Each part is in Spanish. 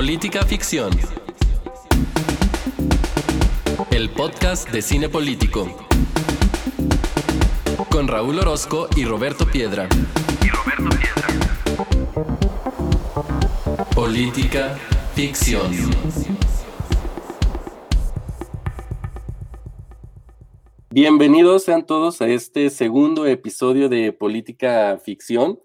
Política Ficción. El podcast de cine político. Con Raúl Orozco y Roberto Piedra. Y Roberto Piedra. Política Ficción. Bienvenidos sean todos a este segundo episodio de Política Ficción.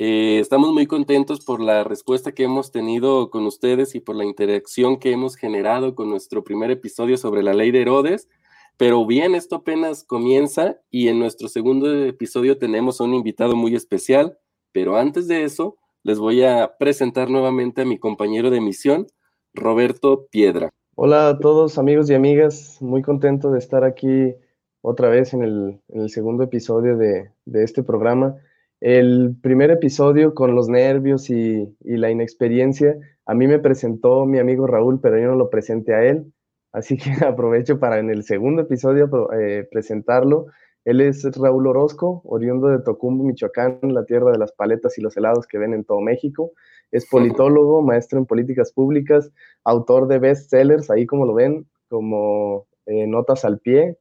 Eh, estamos muy contentos por la respuesta que hemos tenido con ustedes y por la interacción que hemos generado con nuestro primer episodio sobre la ley de Herodes. Pero bien, esto apenas comienza y en nuestro segundo episodio tenemos a un invitado muy especial. Pero antes de eso, les voy a presentar nuevamente a mi compañero de misión, Roberto Piedra. Hola a todos amigos y amigas, muy contento de estar aquí otra vez en el, segundo episodio de, este programa. El primer episodio con los nervios y, la inexperiencia, a mí me presentó mi amigo Raúl, pero yo no lo presenté a él, así que aprovecho para en el segundo episodio eh, presentarlo. Él es Raúl Orozco, oriundo de Tocumbo, Michoacán, la tierra de las paletas y los helados que ven en todo México. Es politólogo, maestro en políticas públicas, autor de bestsellers, ahí como lo ven, como eh, Notas al Pie,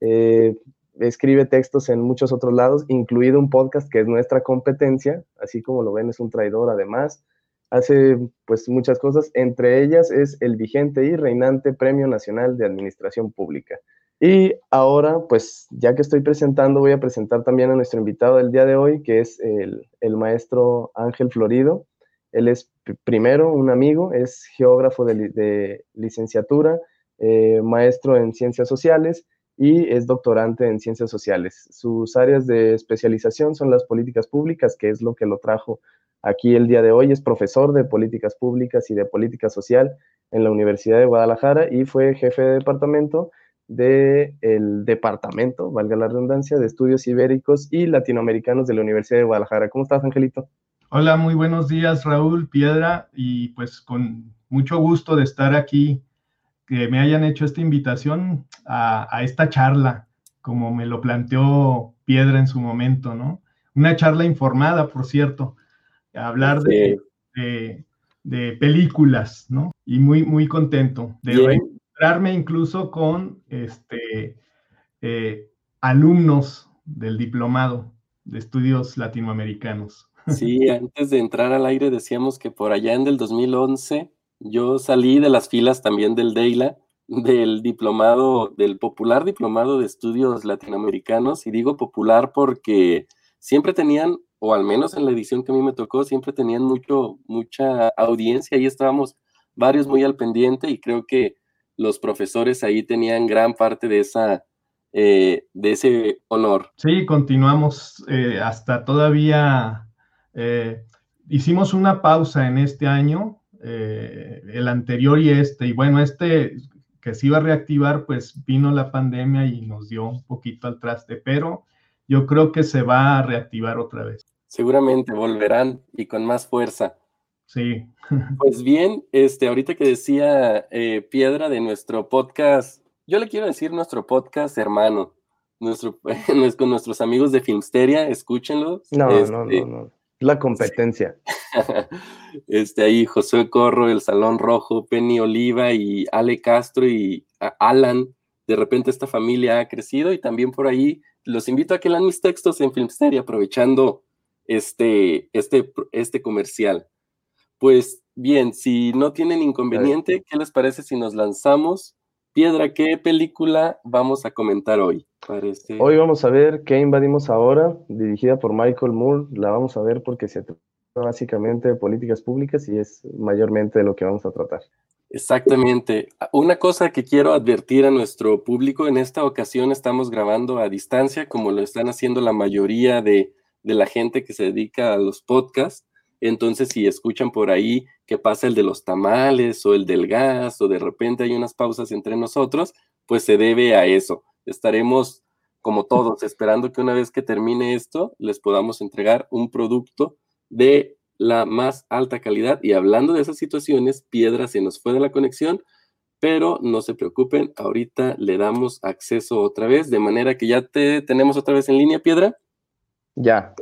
eh, escribe textos en muchos otros lados, incluido un podcast que es nuestra competencia, así como lo ven, es un traidor además. Hace pues muchas cosas, entre ellas es el vigente y reinante Premio Nacional de Administración Pública. Y ahora, pues ya que estoy presentando, voy a presentar también a nuestro invitado del día de hoy, que es el, maestro Ángel Florido. Él es primero un amigo, es geógrafo de, licenciatura, eh, maestro en ciencias sociales y es doctorante en ciencias sociales. Sus áreas de especialización son las políticas públicas, que es lo que lo trajo aquí el día de hoy. Es profesor de políticas públicas y de política social en la Universidad de Guadalajara y fue jefe de departamento del departamento, valga la redundancia, de estudios ibéricos y latinoamericanos de la Universidad de Guadalajara. ¿Cómo estás, Angelito? Hola, muy buenos días, Raúl Piedra, y pues con mucho gusto de estar aquí que me hayan hecho esta invitación a, esta charla, como me lo planteó Piedra en su momento, ¿no? Una charla informada, por cierto, hablar de, de, películas, ¿no? Y muy, muy contento de reencontrarme incluso con este, eh, alumnos del diplomado de estudios latinoamericanos. Sí, antes de entrar al aire decíamos que por allá en el 2011 yo salí de las filas también del DEILA, del diplomado, del popular diplomado de estudios latinoamericanos, y digo popular porque siempre tenían, o al menos en la edición que a mí me tocó, siempre tenían mucho, mucha audiencia, ahí estábamos varios muy al pendiente y creo que los profesores ahí tenían gran parte de esa, eh, de ese honor. Sí, continuamos eh, hasta todavía, eh, hicimos una pausa en este año eh, el anterior y este. Y bueno, este que se iba a reactivar, pues vino la pandemia y nos dio un poquito al traste, pero yo creo que se va a reactivar otra vez. Seguramente volverán y con más fuerza. Sí. Pues bien, este, ahorita que decía eh, Piedra de nuestro podcast, yo le quiero decir nuestro podcast hermano, nuestro, con nuestros amigos de Filmsteria, escúchenlo. No, no, no, este, no. La competencia. Este ahí José Corro, el Salón Rojo, Penny Oliva y Ale Castro y Alan. De repente esta familia ha crecido y también por ahí los invito a que lean mis textos en Filmsteria, aprovechando este, este, este comercial. Pues bien, si no tienen inconveniente, ¿qué les parece si nos lanzamos Piedra, ¿qué película vamos a comentar hoy? Parece... Hoy vamos a ver ¿Qué invadimos ahora? Dirigida por Michael Moore. La vamos a ver porque se trata básicamente de políticas públicas y es mayormente de lo que vamos a tratar. Exactamente. Una cosa que quiero advertir a nuestro público, en esta ocasión estamos grabando a distancia, como lo están haciendo la mayoría de, de la gente que se dedica a los podcasts. Entonces, si escuchan por ahí que pasa el de los tamales o el del gas o de repente hay unas pausas entre nosotros, pues se debe a eso. Estaremos, como todos, esperando que una vez que termine esto, les podamos entregar un producto de la más alta calidad. Y hablando de esas situaciones, Piedra se nos fue de la conexión, pero no se preocupen, ahorita le damos acceso otra vez, de manera que ya te tenemos otra vez en línea, Piedra. Ya.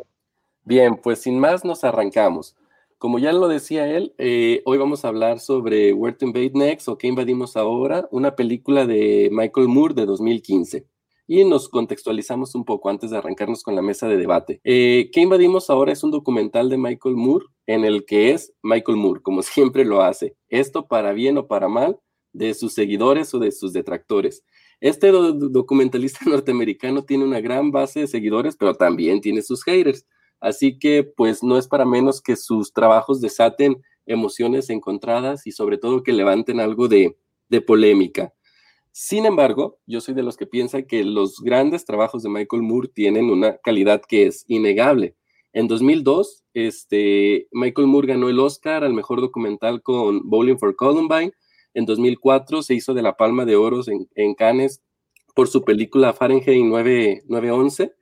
Bien, pues sin más nos arrancamos. como ya lo decía él, eh, hoy vamos a hablar sobre Where to Invade Next o ¿Qué invadimos ahora? Una película de Michael Moore de 2015 y nos contextualizamos un poco antes de arrancarnos con la mesa de debate. Eh, ¿Qué invadimos ahora? Es un documental de Michael Moore en el que es Michael Moore, como siempre lo hace. Esto para bien o para mal de sus seguidores o de sus detractores. Este documentalista norteamericano tiene una gran base de seguidores, pero también tiene sus haters. Así que pues no es para menos que sus trabajos desaten emociones encontradas y sobre todo que levanten algo de polémica. Sin embargo, yo soy de los que piensan que los grandes trabajos de Michael Moore tienen una calidad que es innegable. En 2002, este, Michael Moore ganó el Oscar al mejor documental con Bowling for Columbine. En 2004 se hizo de la Palma de Oro en, Cannes por su película Fahrenheit 9, 911.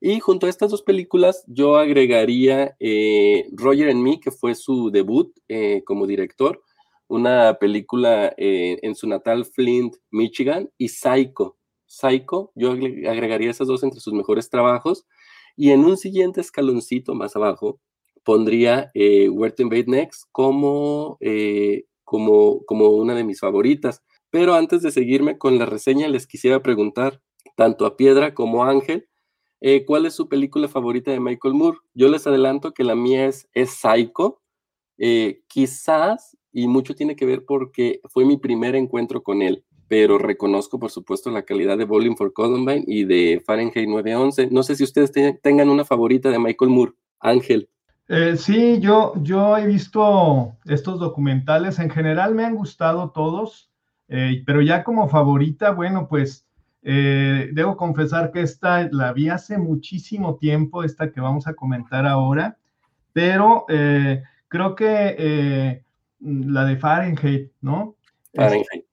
Y junto a estas dos películas, yo agregaría eh, Roger and Me, que fue su debut eh, como director, una película eh, en su natal Flint, Michigan, y Psycho. Psycho, yo agregaría esas dos entre sus mejores trabajos. Y en un siguiente escaloncito más abajo, pondría eh, Where Next como, como, como una de mis favoritas. Pero antes de seguirme con la reseña, les quisiera preguntar, tanto a Piedra como a Ángel, eh, ¿cuál es su película favorita de Michael Moore? Yo les adelanto que la mía es, es Psycho. quizás y mucho tiene que ver porque fue mi primer encuentro con él, pero reconozco por supuesto la calidad de Bowling for Columbine y de Fahrenheit 911. No sé si ustedes tengan una favorita de Michael Moore. Ángel. Eh, sí, yo, yo he visto estos documentales, en general me han gustado todos, eh, pero ya como favorita, bueno, pues eh, debo confesar que esta la vi hace muchísimo tiempo, esta que vamos a comentar ahora, pero creo que Mm, la de Fahrenheit, ¿no? Fahrenheit.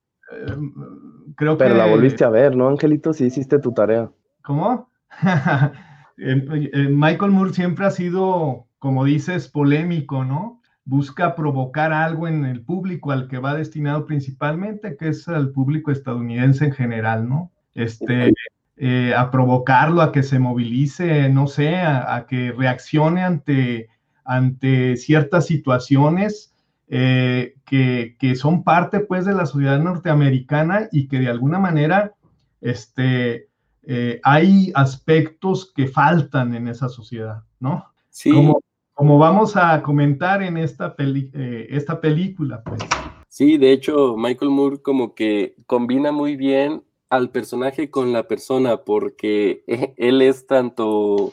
Creo Pero la volviste a ver, ¿no, Angelito? Sí hiciste tu tarea. ¿Cómo? Michael Moore siempre ha sido, como dices, polémico, ¿no? Busca provocar algo en el público al que va destinado principalmente, que es al público estadounidense en general, ¿no? Este, eh, a provocarlo, a que se movilice, no sé, a, a que reaccione ante, ante ciertas situaciones eh, que, son parte pues de la sociedad norteamericana y que de alguna manera este, eh, hay aspectos que faltan en esa sociedad, ¿no? Sí. Como, como vamos a comentar en esta, eh, esta película, pues. Sí, de hecho, Michael Moore como que combina muy bien al personaje con la persona porque él es tanto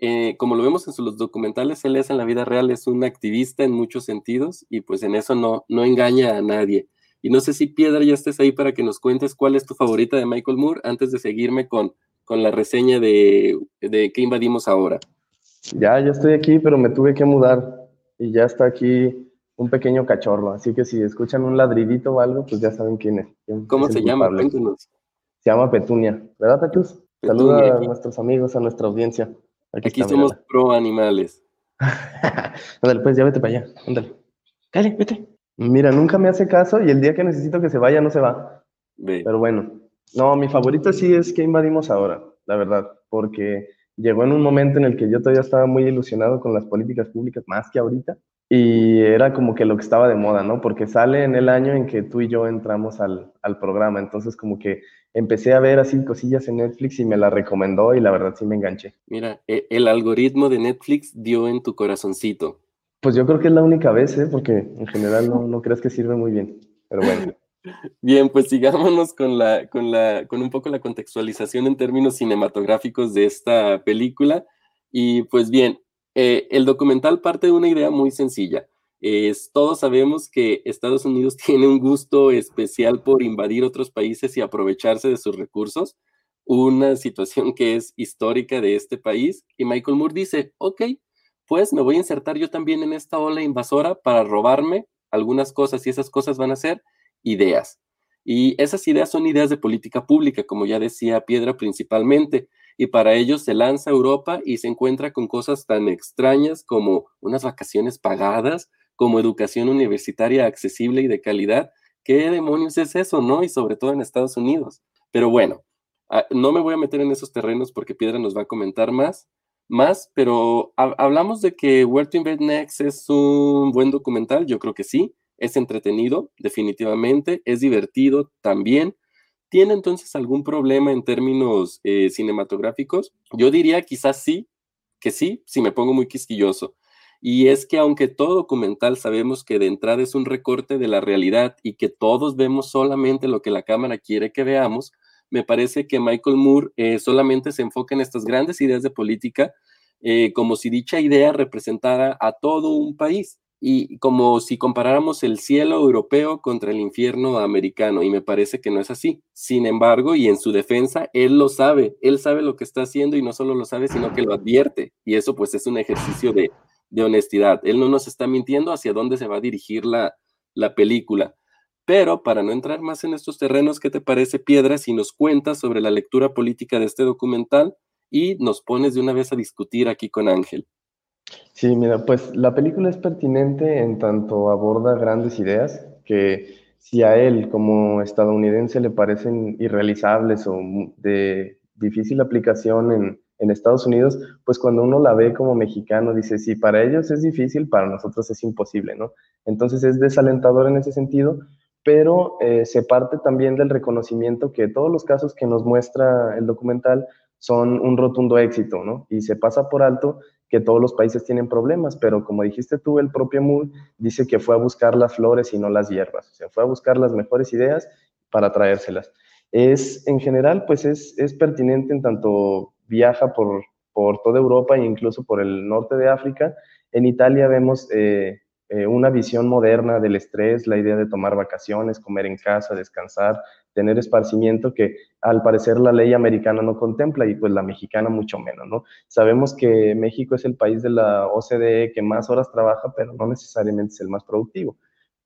eh, como lo vemos en los documentales, él es en la vida real, es un activista en muchos sentidos y pues en eso no, no engaña a nadie. Y no sé si Piedra ya estés ahí para que nos cuentes cuál es tu favorita de Michael Moore antes de seguirme con, con la reseña de, de qué invadimos ahora. Ya, ya estoy aquí, pero me tuve que mudar y ya está aquí un pequeño cachorro, así que si escuchan un ladridito o algo, pues ya saben quién es. ¿Cómo se llama? Cuéntanos. Se llama Petunia, ¿verdad, Petus? Saluda a nuestros amigos, a nuestra audiencia. Aquí, somos pro animales. ándale, pues ya vete para allá. Ándale. Dale, vete. Mira, nunca me hace caso y el día que necesito que se vaya, no se va. Pero bueno, no, mi favorito sí es que invadimos ahora, la verdad, porque llegó en un momento en el que yo todavía estaba muy ilusionado con las políticas públicas, más que ahorita, y era como que lo que estaba de moda, ¿no? Porque sale en el año en que tú y yo entramos al, al programa, entonces como que empecé a ver así cosillas en Netflix y me la recomendó y la verdad sí me enganché. Mira, e, el algoritmo de Netflix dio en tu corazoncito. Pues yo creo que es la única vez, ¿eh? porque en general no, no crees que sirve muy bien, pero bueno. Bien, pues sigámonos con, la, con, la, con un poco la contextualización en términos cinematográficos de esta película. Y pues bien, eh, el documental parte de una idea muy sencilla. Es, todos sabemos que Estados Unidos tiene un gusto especial por invadir otros países y aprovecharse de sus recursos, una situación que es histórica de este país. Y Michael Moore dice, ok, pues me voy a insertar yo también en esta ola invasora para robarme algunas cosas y esas cosas van a ser ideas. Y esas ideas son ideas de política pública, como ya decía Piedra principalmente y para ello se lanza a Europa y se encuentra con cosas tan extrañas como unas vacaciones pagadas, como educación universitaria accesible y de calidad. ¿Qué demonios es eso, no? Y sobre todo en Estados Unidos. Pero bueno, ah, no me voy a meter en esos terrenos porque Piedra nos va a comentar más, más, pero hablamos de que Where to Invest Next es un buen documental, yo creo que sí, es entretenido, definitivamente, es divertido también. ¿Tiene entonces algún problema en términos eh, cinematográficos? Yo diría quizás sí, que sí, si me pongo muy quisquilloso. Y es que aunque todo documental sabemos que de entrada es un recorte de la realidad y que todos vemos solamente lo que la cámara quiere que veamos, me parece que Michael Moore eh, solamente se enfoca en estas grandes ideas de política eh, como si dicha idea representara a todo un país y como si comparáramos el cielo europeo contra el infierno americano, y me parece que no es así. Sin embargo, y en su defensa, él lo sabe, él sabe lo que está haciendo y no solo lo sabe, sino que lo advierte, y eso pues es un ejercicio de, de honestidad. Él no nos está mintiendo hacia dónde se va a dirigir la, la película. Pero para no entrar más en estos terrenos, ¿qué te parece, Piedra, si nos cuentas sobre la lectura política de este documental y nos pones de una vez a discutir aquí con Ángel? Sí, mira, pues la película es pertinente en tanto aborda grandes ideas que si a él como estadounidense le parecen irrealizables o de difícil aplicación en, en Estados Unidos, pues cuando uno la ve como mexicano dice, sí, para ellos es difícil, para nosotros es imposible, ¿no? Entonces es desalentador en ese sentido, pero eh, se parte también del reconocimiento que todos los casos que nos muestra el documental son un rotundo éxito, ¿no? Y se pasa por alto que todos los países tienen problemas, pero como dijiste tú, el propio Moore dice que fue a buscar las flores y no las hierbas, o sea, fue a buscar las mejores ideas para traérselas. Es, en general, pues es, es pertinente en tanto viaja por, por toda Europa e incluso por el norte de África. En Italia vemos eh, eh, una visión moderna del estrés, la idea de tomar vacaciones, comer en casa, descansar, tener esparcimiento que al parecer la ley americana no contempla y pues la mexicana mucho menos, ¿no? Sabemos que México es el país de la OCDE que más horas trabaja, pero no necesariamente es el más productivo.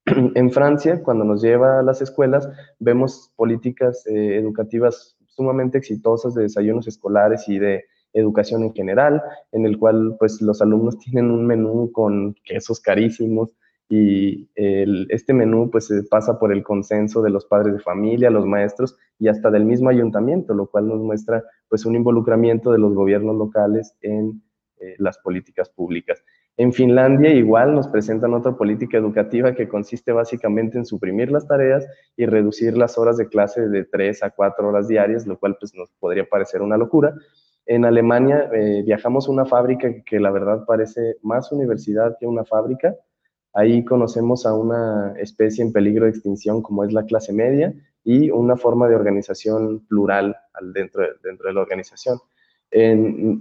En Francia, cuando nos lleva a las escuelas, vemos políticas eh, educativas sumamente exitosas de desayunos escolares y de educación en general, en el cual pues los alumnos tienen un menú con quesos carísimos y este menú pues pasa por el consenso de los padres de familia, los maestros y hasta del mismo ayuntamiento, lo cual nos muestra pues un involucramiento de los gobiernos locales en eh, las políticas públicas. En Finlandia igual nos presentan otra política educativa que consiste básicamente en suprimir las tareas y reducir las horas de clase de 3 a 4 horas diarias, lo cual pues nos podría parecer una locura, en Alemania eh, viajamos a una fábrica que la verdad parece más universidad que una fábrica. Ahí conocemos a una especie en peligro de extinción como es la clase media y una forma de organización plural dentro, de, dentro de la organización.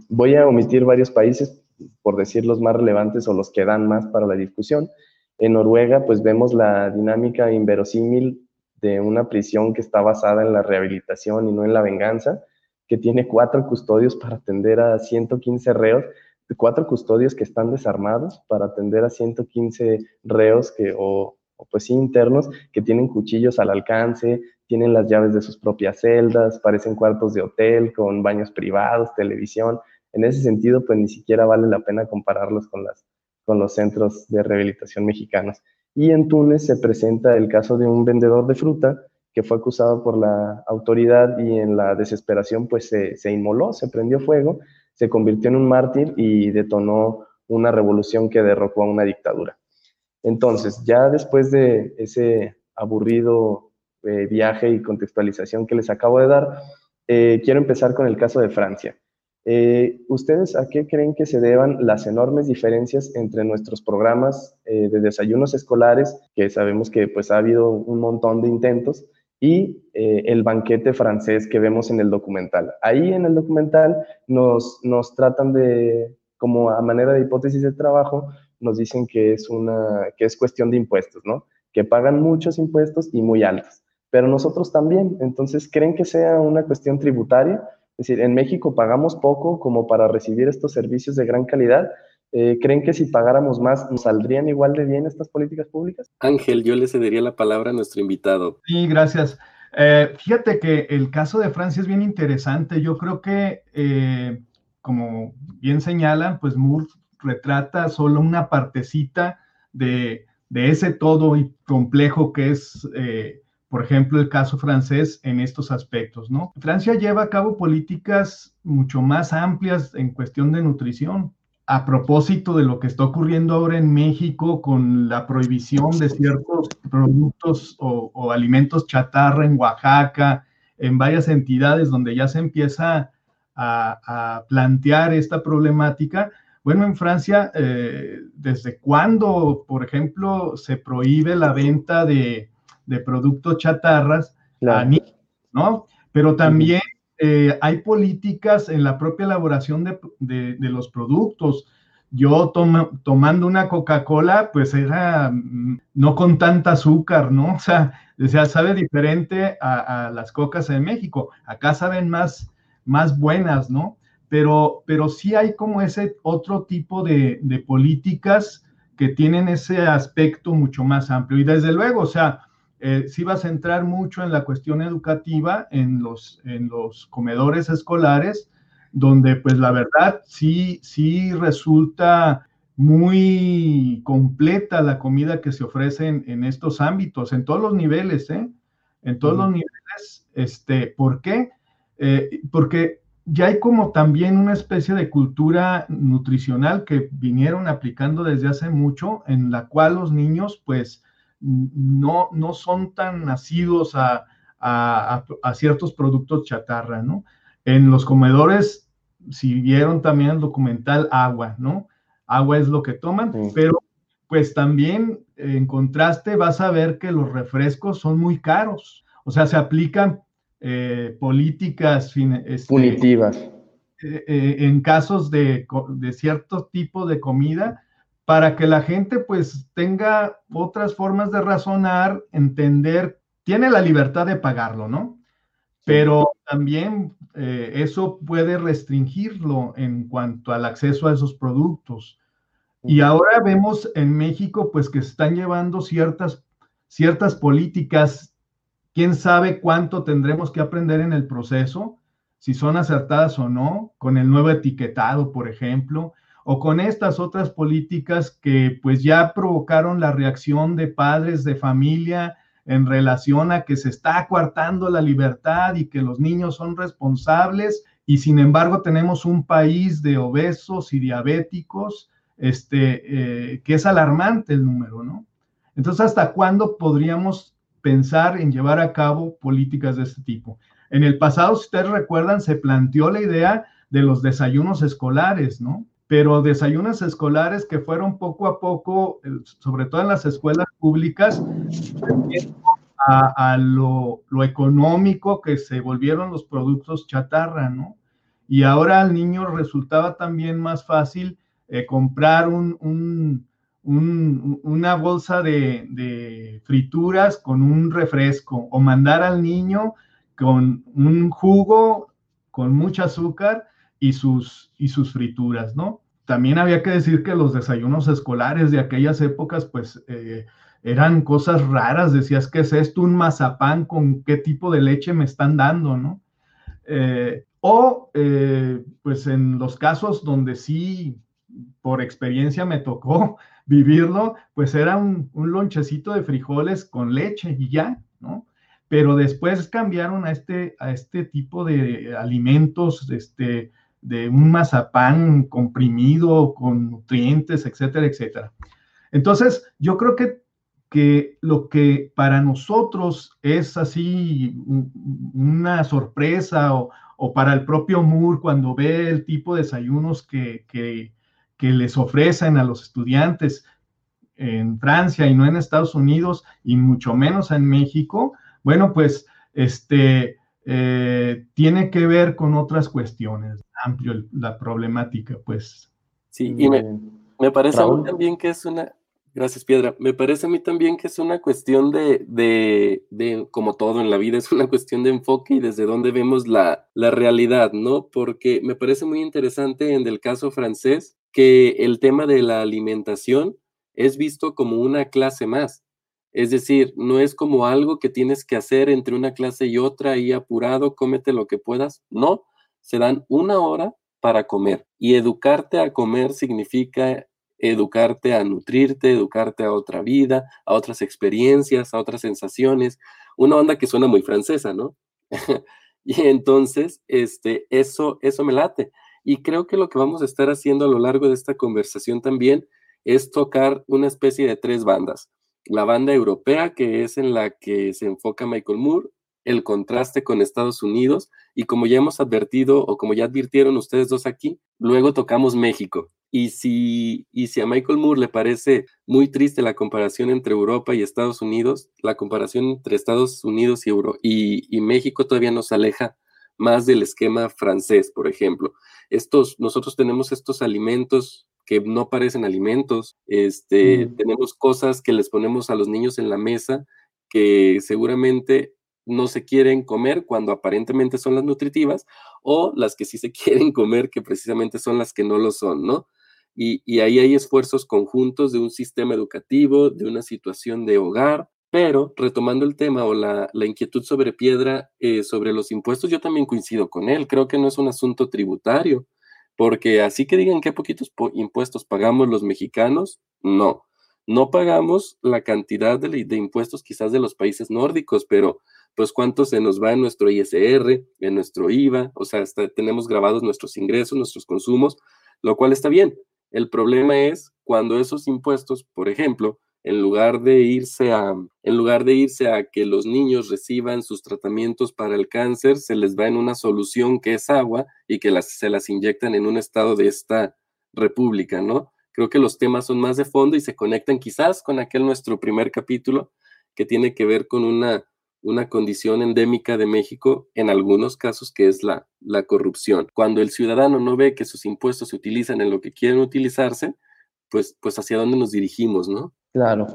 voy a omitir varios países por decir los más relevantes o los que dan más para la discusión. En Noruega pues vemos la dinámica inverosímil de una prisión que está basada en la rehabilitación y no en la venganza que tiene cuatro custodios para atender a 115 reos, cuatro custodios que están desarmados para atender a 115 reos que, o, pues internos que tienen cuchillos al alcance, tienen las llaves de sus propias celdas, parecen cuartos de hotel con baños privados, televisión. En ese sentido, pues ni siquiera vale la pena compararlos con, las, con los centros de rehabilitación mexicanos. Y en Túnez se presenta el caso de un vendedor de fruta que fue acusado por la autoridad y en la desesperación pues se, inmoló, se prendió fuego, se convirtió en un mártir y detonó una revolución que derrocó a una dictadura. Entonces, ya después de ese aburrido eh, viaje y contextualización que les acabo de dar, eh, quiero empezar con el caso de Francia. Eh, ¿Ustedes a qué creen que se deban las enormes diferencias entre nuestros programas de desayunos escolares, que sabemos que pues ha habido un montón de intentos, y eh, el banquete francés que vemos en el documental. Ahí en el documental nos, nos tratan de, como a manera de hipótesis de trabajo, nos dicen que es, una, que es cuestión de impuestos, ¿no? Que pagan muchos impuestos y muy altos. Pero nosotros también, entonces, ¿creen que sea una cuestión tributaria? Es decir, en México pagamos poco como para recibir estos servicios de gran calidad, eh, ¿Creen que si pagáramos más nos saldrían igual de bien estas políticas públicas? Ángel, yo le cedería la palabra a nuestro invitado. Sí, gracias. Eh, fíjate que el caso de Francia es bien interesante. Yo creo que, eh, como bien señalan, pues Moore retrata solo una partecita de, ese todo y complejo que es por ejemplo, el caso francés en estos aspectos, ¿no? Francia lleva a cabo políticas mucho más amplias en cuestión de nutrición. A propósito de lo que está ocurriendo ahora en México con la prohibición de ciertos productos o, alimentos chatarra en Oaxaca, en varias entidades donde ya se empieza a plantear esta problemática, bueno, en Francia, eh, ¿desde cuándo, por ejemplo, se prohíbe la venta de, productos chatarras a niños, ¿no? Pero también eh, hay políticas en la propia elaboración de, los productos. Yo tomando una Coca-Cola, pues era mm, no con tanta azúcar, ¿no? O sea, sabe diferente a, las cocas en México. Acá saben más, más buenas, ¿no? pero, pero sí hay como ese otro tipo de, políticas que tienen ese aspecto mucho más amplio. Y desde luego, o sea, eh, sí va a centrar mucho en la cuestión educativa, en los, en los comedores escolares, donde pues la verdad sí, sí resulta muy completa la comida que se ofrece en, estos ámbitos, en todos los niveles, ¿eh? En todos los niveles, este, ¿por qué? Eh, porque ya hay como también una especie de cultura nutricional que vinieron aplicando desde hace mucho, en la cual los niños pues no, no son tan nacidos a, ciertos productos chatarra, ¿no? En los comedores, si vieron también el documental Agua, ¿no? Agua es lo que toman, pero pues también en contraste vas a ver que los refrescos son muy caros, o sea, se aplican eh, políticas este, punitivas eh, eh, en casos de, cierto tipo de comida para que la gente pues tenga otras formas de razonar, entender, tiene la libertad de pagarlo, ¿no? Pero también eso puede restringirlo en cuanto al acceso a esos productos. Y ahora vemos en México pues que están llevando ciertas, ciertas políticas. Quién sabe cuánto tendremos que aprender en el proceso, si son acertadas o no, con el nuevo etiquetado, por ejemplo, o con estas otras políticas que pues ya provocaron la reacción de padres de familia en relación a que se está coartando la libertad y que los niños son responsables y sin embargo tenemos un país de obesos y diabéticos, este, eh, que es alarmante el número, ¿no? Entonces, ¿hasta cuándo podríamos pensar en llevar a cabo políticas de este tipo. En el pasado, si ustedes recuerdan, se planteó la idea de los desayunos escolares, ¿no? Pero desayunos escolares que fueron poco a poco, eh, sobre todo en las escuelas públicas, a, a lo, económico que se volvieron los productos chatarra, ¿no? Y ahora al niño resultaba también más fácil eh, comprar un, un una bolsa de, frituras con un refresco o mandar al niño con un jugo con mucho azúcar y sus, y sus frituras, ¿no? También había que decir que los desayunos escolares de aquellas épocas, pues, eh, eran cosas raras. Decías, ¿qué es esto? Un mazapán con qué tipo de leche me están dando, ¿no? Eh, o, eh, pues, en los casos donde sí, por experiencia me tocó vivirlo, pues era un, lonchecito de frijoles con leche y ya, ¿no? Pero después cambiaron a este, a este tipo de alimentos, este, de un mazapán comprimido con nutrientes, etcétera, etcétera. Entonces, yo creo que, que lo que para nosotros es así una sorpresa o, para el propio Moore cuando ve el tipo de desayunos que, que, que les ofrecen a los estudiantes en Francia y no en Estados Unidos y mucho menos en México, bueno, pues este eh, tiene que ver con otras cuestiones, amplio la problemática, pues. Sí, y me, parece también que es una, gracias Piedra, me parece a mí también que es una cuestión de, de, de, como todo en la vida, es una cuestión de enfoque y desde dónde vemos la, la realidad, ¿no? Porque me parece muy interesante en el caso francés que el tema de la alimentación es visto como una clase más. Es decir, no es como algo que tienes que hacer entre una clase y otra y apurado, cómete lo que puedas. No, se dan una hora para comer y educarte a comer significa educarte a nutrirte, educarte a otra vida, a otras experiencias, a otras sensaciones, una onda que suena muy francesa, ¿no? y entonces, este, eso, eso me late. Y creo que lo que vamos a estar haciendo a lo largo de esta conversación también es tocar una especie de tres bandas. La banda europea, que es en la que se enfoca Michael Moore, el contraste con Estados Unidos y como ya hemos advertido o como ya advirtieron ustedes dos aquí, luego tocamos México. Y si, y si a Michael Moore le parece muy triste la comparación entre Europa y Estados Unidos, la comparación entre Estados Unidos y, Euro y, y México todavía nos aleja más del esquema francés, por ejemplo. Estos, nosotros tenemos estos alimentos que no parecen alimentos, este, tenemos cosas que les ponemos a los niños en la mesa que seguramente no se quieren comer cuando aparentemente son las nutritivas o las que sí se quieren comer que precisamente son las que no lo son, ¿no? Y, ahí hay esfuerzos conjuntos de un sistema educativo, de una situación de hogar, pero retomando el tema o la, inquietud sobre piedra, eh, sobre los impuestos, yo también coincido con él, creo que no es un asunto tributario, porque así que digan qué poquitos impuestos pagamos los mexicanos, no, no pagamos la cantidad de, impuestos quizás de los países nórdicos, pero pues cuánto se nos va en nuestro ISR, en nuestro IVA, o sea, tenemos grabados nuestros ingresos, nuestros consumos, lo cual está bien. El problema es cuando esos impuestos, por ejemplo, en lugar de irse a en lugar de irse a que los niños reciban sus tratamientos para el cáncer, se les va en una solución que es agua y que las, se las inyectan en un estado de esta república, ¿no? Creo que los temas son más de fondo y se conectan quizás con aquel nuestro primer capítulo que tiene que ver con una una condición endémica de México en algunos casos que es la, la corrupción. Cuando el ciudadano no ve que sus impuestos se utilizan en lo que quieren utilizarse, pues, pues hacia dónde nos dirigimos, ¿no? Claro.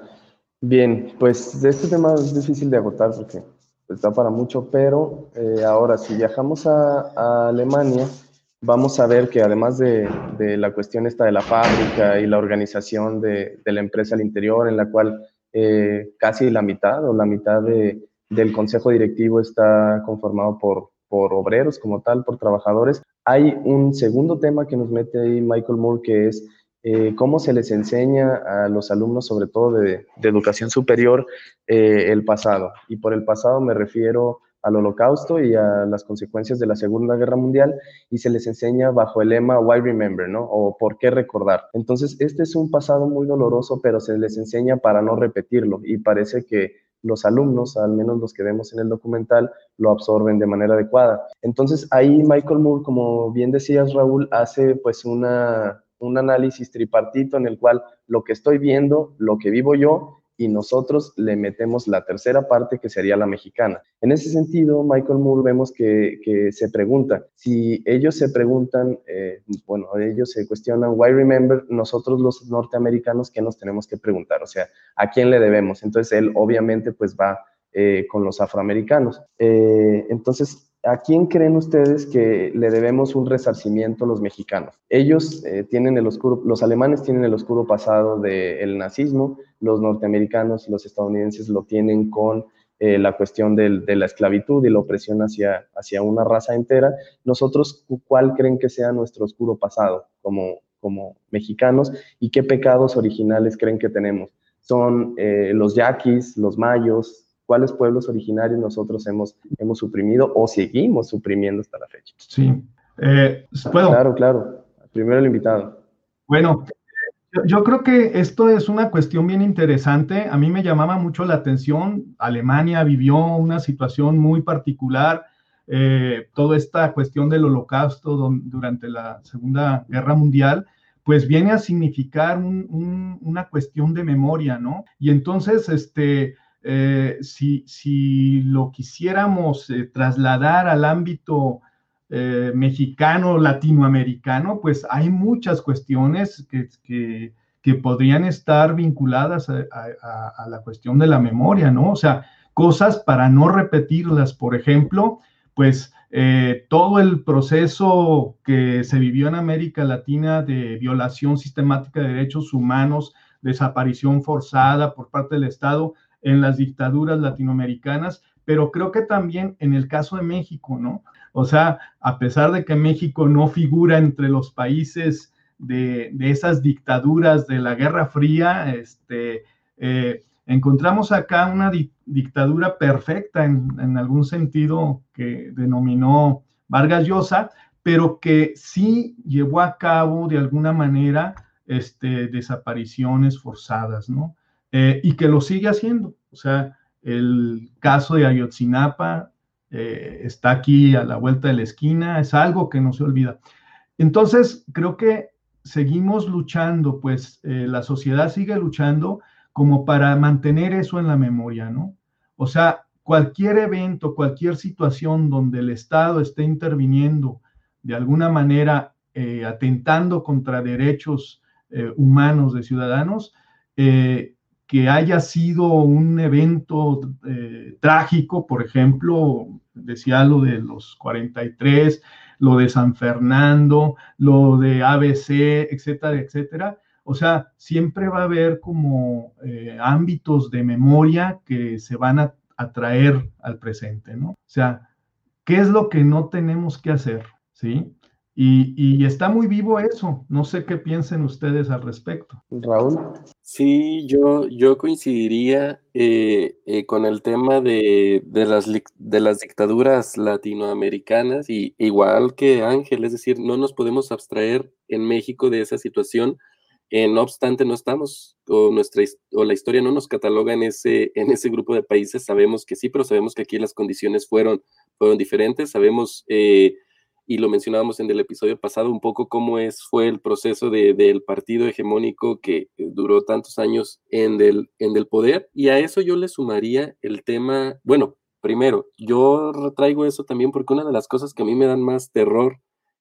Bien, pues este tema es difícil de agotar porque está para mucho, pero eh, ahora si viajamos a, Alemania, vamos a ver que además de, la cuestión esta de la fábrica y la organización de, la empresa al interior, en la cual eh, casi la mitad o la mitad de, del consejo directivo está conformado por, por obreros como tal, por trabajadores. Hay un segundo tema que nos mete ahí Michael Moore, que es eh, cómo se les enseña a los alumnos, sobre todo de, educación superior, eh, el pasado. Y por el pasado me refiero al holocausto y a las consecuencias de la Segunda Guerra Mundial y se les enseña bajo el lema Why Remember, ¿no? O ¿por qué recordar? Entonces, este es un pasado muy doloroso, pero se les enseña para no repetirlo y parece que los alumnos, al menos los que vemos en el documental, lo absorben de manera adecuada. Entonces ahí Michael Moore, como bien decías Raúl, hace pues una, un análisis tripartito en el cual lo que estoy viendo, lo que vivo yo y nosotros le metemos la tercera parte que sería la mexicana. En ese sentido, Michael Moore vemos que, se pregunta, si ellos se preguntan, eh, bueno, ellos se cuestionan, why remember, nosotros los norteamericanos, ¿qué nos tenemos que preguntar? O sea, ¿a quién le debemos? Entonces él obviamente pues va eh, con los afroamericanos. Eh, entonces, ¿a quién creen ustedes que le debemos un resarcimiento los mexicanos? Ellos eh, tienen el oscuro, los alemanes tienen el oscuro pasado del nazismo, los norteamericanos, los estadounidenses lo tienen con la cuestión de la esclavitud y la opresión hacia, hacia una raza entera. Nosotros, ¿cuál creen que sea nuestro oscuro pasado como, como mexicanos y qué pecados originales creen que tenemos? Son los yaquis, los mayos, cuáles pueblos originarios nosotros hemos, hemos suprimido o seguimos suprimiendo hasta la fecha. Sí. Eh, ¿Puedo? Claro, claro. Primero el invitado. Bueno, yo, creo que esto es una cuestión bien interesante. A mí me llamaba mucho la atención. Alemania vivió una situación muy particular. Eh, toda esta cuestión del holocausto durante la Segunda Guerra Mundial, pues viene a significar una cuestión de memoria, ¿no? Y entonces, este, eh, si, lo quisiéramos eh, trasladar al ámbito eh, mexicano, latinoamericano, pues hay muchas cuestiones que, podrían estar vinculadas a, la cuestión de la memoria, ¿no? O sea, cosas para no repetirlas, por ejemplo, pues todo el proceso que se vivió en América Latina de violación sistemática de derechos humanos, desaparición forzada por parte del Estado, en las dictaduras latinoamericanas, pero creo que también en el caso de México, ¿no? O sea, a pesar de que México no figura entre los países de, esas dictaduras de la Guerra Fría, este, eh, encontramos acá una dictadura perfecta en, algún sentido que denominó Vargas Llosa, pero que sí llevó a cabo de alguna manera este, desapariciones forzadas, ¿no? Eh, y que lo sigue haciendo. O sea, el caso de Ayotzinapa eh, está aquí a la vuelta de la esquina, es algo que no se olvida. Entonces, creo que seguimos luchando, pues eh, la sociedad sigue luchando como para mantener eso en la memoria, ¿no? O sea, cualquier evento, cualquier situación donde el Estado esté interviniendo de alguna manera, eh, atentando contra derechos eh, humanos de ciudadanos, que haya sido un evento trágico, por ejemplo, decía lo de los 43, lo de San Fernando, lo de ABC, etcétera, etcétera. O sea, siempre va a haber como eh, ámbitos de memoria que se van a, a traer al presente, ¿no? O sea, ¿qué es lo que no tenemos que hacer? ¿Sí? Y, está muy vivo eso. No sé qué piensen ustedes al respecto. Raúl. Sí, yo, yo coincidiría eh, eh, con el tema de, las, de las dictaduras latinoamericanas y igual que Ángel, es decir, no nos podemos abstraer en México de esa situación. Eh, no obstante, no estamos, o, nuestra, o la historia no nos cataloga en ese, en ese grupo de países. Sabemos que sí, pero sabemos que aquí las condiciones fueron, fueron diferentes. Sabemos y lo mencionábamos en el episodio pasado, un poco cómo es, fue el proceso de, del partido hegemónico que duró tantos años en el, en el poder. Y a eso yo le sumaría el tema, bueno, primero, yo traigo eso también porque una de las cosas que a mí me dan más terror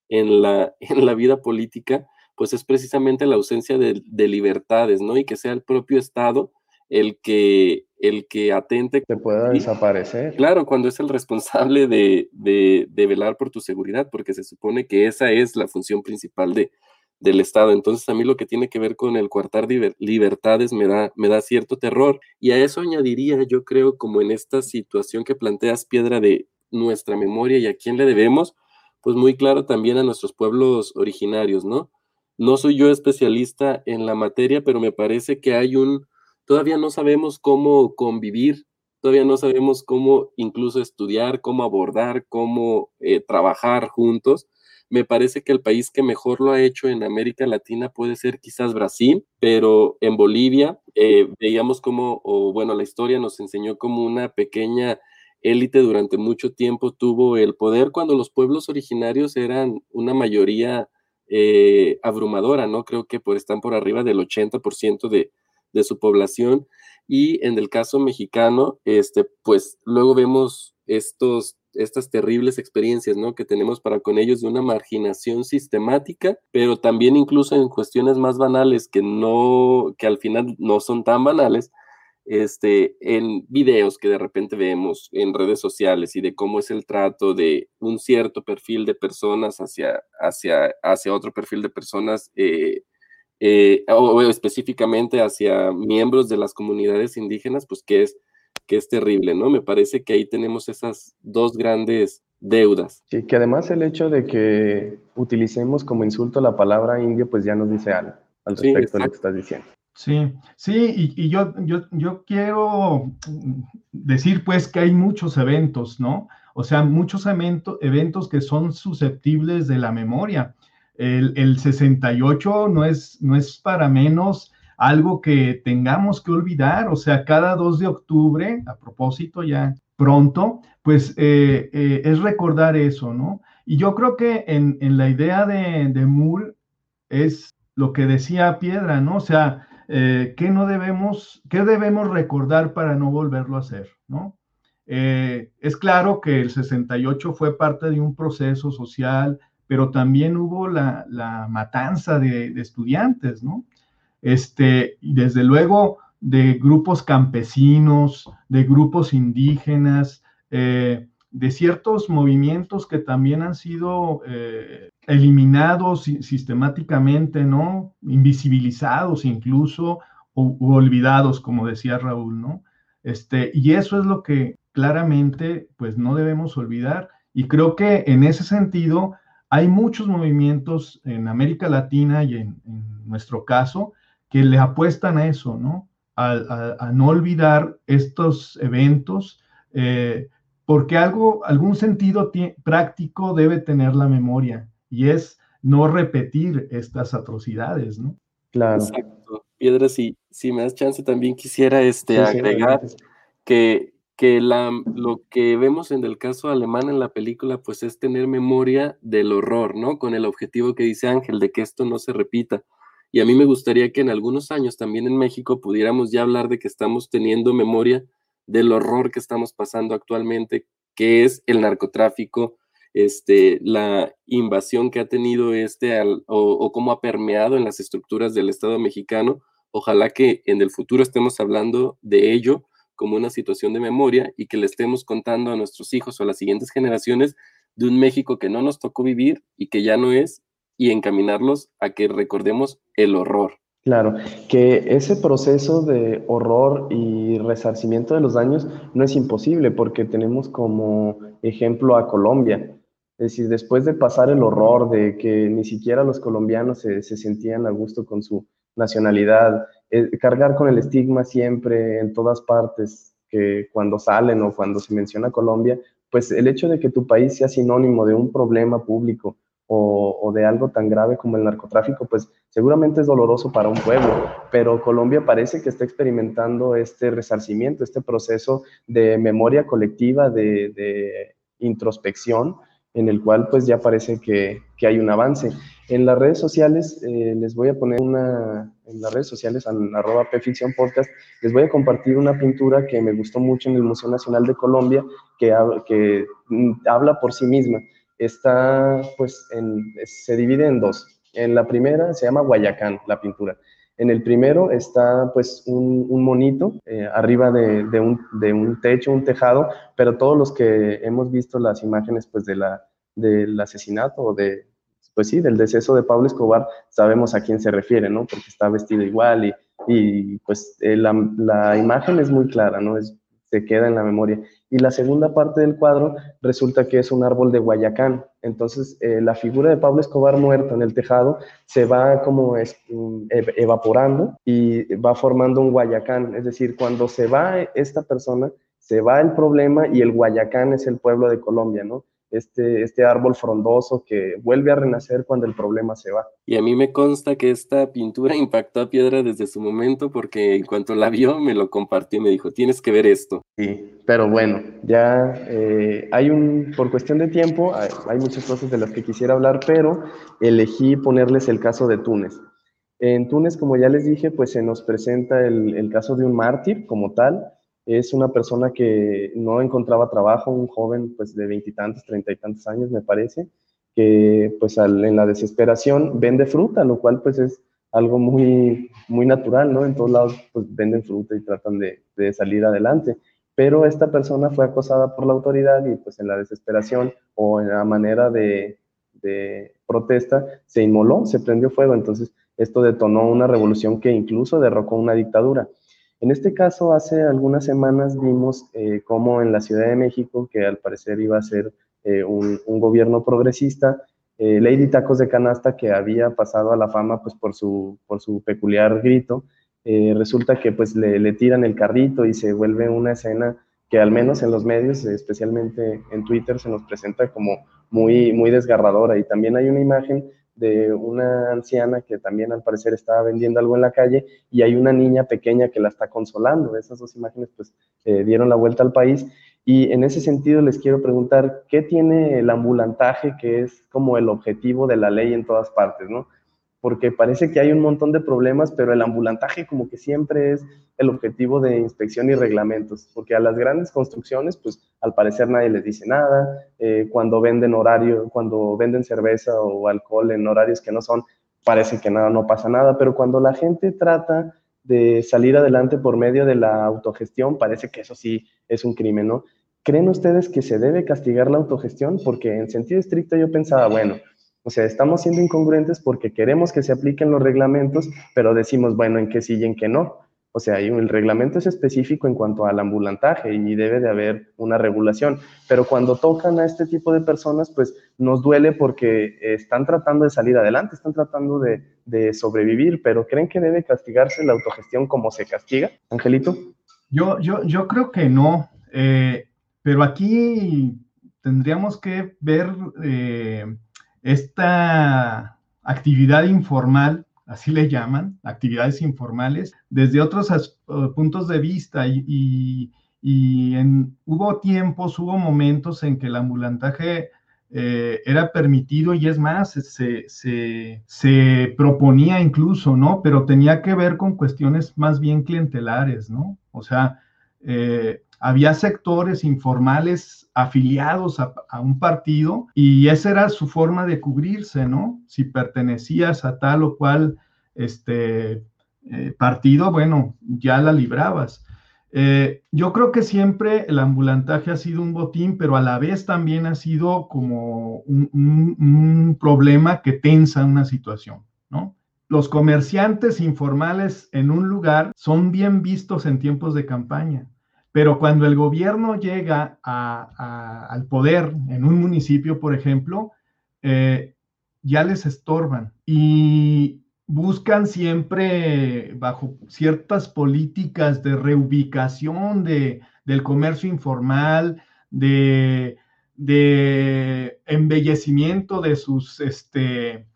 en la, en la vida política, pues es precisamente la ausencia de, de libertades, ¿no? Y que sea el propio Estado el que, el que atente. Te pueda desaparecer. Claro, cuando es el responsable de, de, de, velar por tu seguridad, porque se supone que esa es la función principal de, del Estado. Entonces, a mí lo que tiene que ver con el coartar libertades me da, me da cierto terror. Y a eso añadiría, yo creo, como en esta situación que planteas, Piedra, de nuestra memoria y a quién le debemos, pues muy claro también a nuestros pueblos originarios, ¿no? No soy yo especialista en la materia, pero me parece que hay un, todavía no sabemos cómo convivir, todavía no sabemos cómo incluso estudiar, cómo abordar, cómo eh, trabajar juntos. Me parece que el país que mejor lo ha hecho en América Latina puede ser quizás Brasil, pero en Bolivia eh, veíamos como, o bueno, la historia nos enseñó como una pequeña élite durante mucho tiempo tuvo el poder cuando los pueblos originarios eran una mayoría eh, abrumadora, ¿no? Creo que por, están por arriba del 80% de, de su población. Y en el caso mexicano, este, pues luego vemos estos, estas terribles experiencias, ¿no? Que tenemos para con ellos de una marginación sistemática, pero también incluso en cuestiones más banales que no, que al final no son tan banales, este, en videos que de repente vemos en redes sociales y de cómo es el trato de un cierto perfil de personas hacia, hacia, hacia otro perfil de personas eh, eh, o, específicamente hacia miembros de las comunidades indígenas, pues que es, que es terrible, ¿no? Me parece que ahí tenemos esas dos grandes deudas. Sí, que además el hecho de que utilicemos como insulto la palabra indio, pues ya nos dice algo al respecto de lo que estás diciendo. Sí, sí, y, yo, yo, yo quiero decir pues que hay muchos eventos, ¿no? O sea, muchos eventos que son susceptibles de la memoria. El, 68 no es, no es para menos algo que tengamos que olvidar, o sea, cada 2 de octubre, a propósito ya pronto, pues eh, eh, es recordar eso, ¿no? Y yo creo que en, la idea de, de Moore es lo que decía Piedra, ¿no? O sea, eh, ¿qué no debemos, qué debemos recordar para no volverlo a hacer, ¿no? es claro que el 68 fue parte de un proceso social, pero también hubo la, matanza de, estudiantes, ¿no? Este, desde luego de grupos campesinos, de grupos indígenas, eh, de ciertos movimientos que también han sido eh, eliminados sistemáticamente, ¿no? Invisibilizados incluso, o, olvidados, como decía Raúl, ¿no? Este, y eso es lo que claramente, pues no debemos olvidar. Y creo que en ese sentido, hay muchos movimientos en América Latina y en, nuestro caso que le apuestan a eso, ¿no? a, no olvidar estos eventos, eh, porque algo, algún sentido práctico debe tener la memoria y es no repetir estas atrocidades, ¿no? Claro. Exacto. Piedra, si, si me das chance, también quisiera este, agregar que, que la, lo que vemos en el caso alemán en la película, pues es tener memoria del horror, ¿no? Con el objetivo que dice Ángel, de que esto no se repita. Y a mí me gustaría que en algunos años también en México pudiéramos ya hablar de que estamos teniendo memoria del horror que estamos pasando actualmente, que es el narcotráfico, este, la invasión que ha tenido este o, o cómo ha permeado en las estructuras del Estado mexicano. Ojalá que en el futuro estemos hablando de ello como una situación de memoria y que le estemos contando a nuestros hijos o a las siguientes generaciones de un México que no nos tocó vivir y que ya no es y encaminarlos a que recordemos el horror. Claro, que ese proceso de horror y resarcimiento de los daños no es imposible porque tenemos como ejemplo a Colombia. Es decir, después de pasar el horror de que ni siquiera los colombianos se, sentían a gusto con su nacionalidad, eh, cargar con el estigma siempre en todas partes, que cuando salen o cuando se menciona Colombia, pues el hecho de que tu país sea sinónimo de un problema público o, de algo tan grave como el narcotráfico, pues seguramente es doloroso para un pueblo, pero Colombia parece que está experimentando este resarcimiento, este proceso de memoria colectiva, de, introspección, en el cual pues ya parece que, hay un avance. En las redes sociales eh, les voy a poner una, en las redes sociales, en arroba Pficción Podcast, les voy a compartir una pintura que me gustó mucho en el Museo Nacional de Colombia, que, que mm, habla por sí misma está, pues, se divide en dos. En la primera se llama Guayacán, la pintura. En el primero está, pues, un, monito eh, arriba de, un, techo, un tejado, pero todos los que hemos visto las imágenes, pues, de la, del asesinato o de, pues sí, del deceso de Pablo Escobar, sabemos a quién se refiere, ¿no? Porque está vestido igual y, pues, eh, la, imagen es muy clara, ¿no? Se queda en la memoria. Y la segunda parte del cuadro resulta que es un árbol de Guayacán. Entonces, eh, la figura de Pablo Escobar muerto en el tejado se va como mm, evaporando y va formando un Guayacán. Es decir, cuando se va esta persona, se va el problema y el Guayacán es el pueblo de Colombia, ¿no? Este, este árbol frondoso que vuelve a renacer cuando el problema se va. Y a mí me consta que esta pintura impactó a Piedra desde su momento porque en cuanto la vio me lo compartió y me dijo, tienes que ver esto. Sí, pero bueno, ya eh, hay un, por cuestión de tiempo, hay, muchas cosas de las que quisiera hablar, pero elegí ponerles el caso de Túnez. En Túnez, como ya les dije, pues se nos presenta el, el caso de un mártir como tal, es una persona que no encontraba trabajo, un joven pues de veintitantos, treinta y tantos años me parece, que pues en la desesperación vende fruta, lo cual pues es algo muy, muy natural, ¿no? En todos lados pues venden fruta y tratan de, de salir adelante. Pero esta persona fue acosada por la autoridad y pues en la desesperación o en la manera de, de protesta se inmoló, se prendió fuego. Entonces esto detonó una revolución que incluso derrocó una dictadura. En este caso, hace algunas semanas vimos eh, cómo en la Ciudad de México, que al parecer iba a ser eh, un, gobierno progresista, eh, Lady Tacos de Canasta, que había pasado a la fama pues, por, su, por su peculiar grito, resulta que pues, le, le, tiran el carrito y se vuelve una escena que al menos en los medios, especialmente en Twitter, se nos presenta como muy, muy desgarradora. Y también hay una imagen de una anciana que también al parecer estaba vendiendo algo en la calle y hay una niña pequeña que la está consolando. Esas dos imágenes pues eh, dieron la vuelta al país y en ese sentido les quiero preguntar, ¿qué tiene el ambulantaje que es como el objetivo de la ley en todas partes, no? Porque parece que hay un montón de problemas, pero el ambulantaje como que siempre es el objetivo de inspección y reglamentos, porque a las grandes construcciones, pues al parecer nadie les dice nada, eh, cuando venden horario, cuando venden cerveza o alcohol en horarios que no son, parece que nada, no pasa nada, pero cuando la gente trata de salir adelante por medio de la autogestión, parece que eso sí es un crimen, ¿no? ¿Creen ustedes que se debe castigar la autogestión? Porque en sentido estricto yo pensaba, bueno, o sea, estamos siendo incongruentes porque queremos que se apliquen los reglamentos, pero decimos, bueno, en qué sí y en qué no. O sea, el reglamento es específico en cuanto al ambulantaje y debe de haber una regulación. Pero cuando tocan a este tipo de personas, pues nos duele porque están tratando de salir adelante, están tratando de, sobrevivir, pero ¿creen que debe castigarse la autogestión como se castiga, Angelito? Yo, yo, yo creo que no, eh, pero aquí tendríamos que ver eh, esta actividad informal así le llaman, actividades informales, desde otros eh, puntos de vista y, en, hubo tiempos, hubo momentos en que el ambulantaje eh, era permitido y es más, se, se, proponía incluso, ¿no? Pero tenía que ver con cuestiones más bien clientelares, ¿no? O sea, eh, había sectores informales afiliados a, un partido y esa era su forma de cubrirse, ¿no? Si pertenecías a tal o cual este, eh, partido, bueno, ya la librabas. Eh, yo creo que siempre el ambulantaje ha sido un botín, pero a la vez también ha sido como un, un problema que tensa una situación, ¿no? Los comerciantes informales en un lugar son bien vistos en tiempos de campaña pero cuando el gobierno llega al poder en un municipio, por ejemplo, eh, ya les estorban y buscan siempre bajo ciertas políticas de reubicación de, del comercio informal, de, embellecimiento de sus este,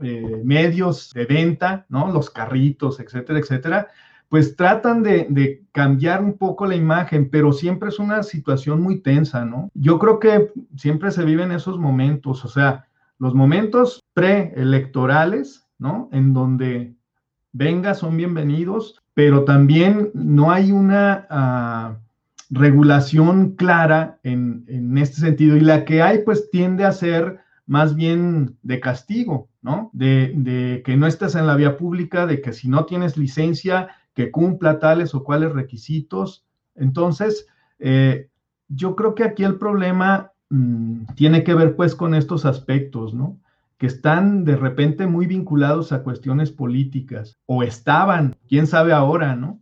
eh, medios de venta, ¿no? Los carritos, etcétera, etcétera pues tratan de, cambiar un poco la imagen, pero siempre es una situación muy tensa, ¿no? Yo creo que siempre se viven esos momentos, o sea, los momentos preelectorales, ¿no? En donde venga, son bienvenidos, pero también no hay una ah, regulación clara en, en, este sentido y la que hay pues tiende a ser más bien de castigo, ¿no? De, de que no estés en la vía pública, de que si no tienes licencia, que cumpla tales o cuales requisitos. Entonces, eh, yo creo que aquí el problema mm, tiene que ver pues con estos aspectos, ¿no? Que están de repente muy vinculados a cuestiones políticas o estaban, quién sabe ahora, ¿no?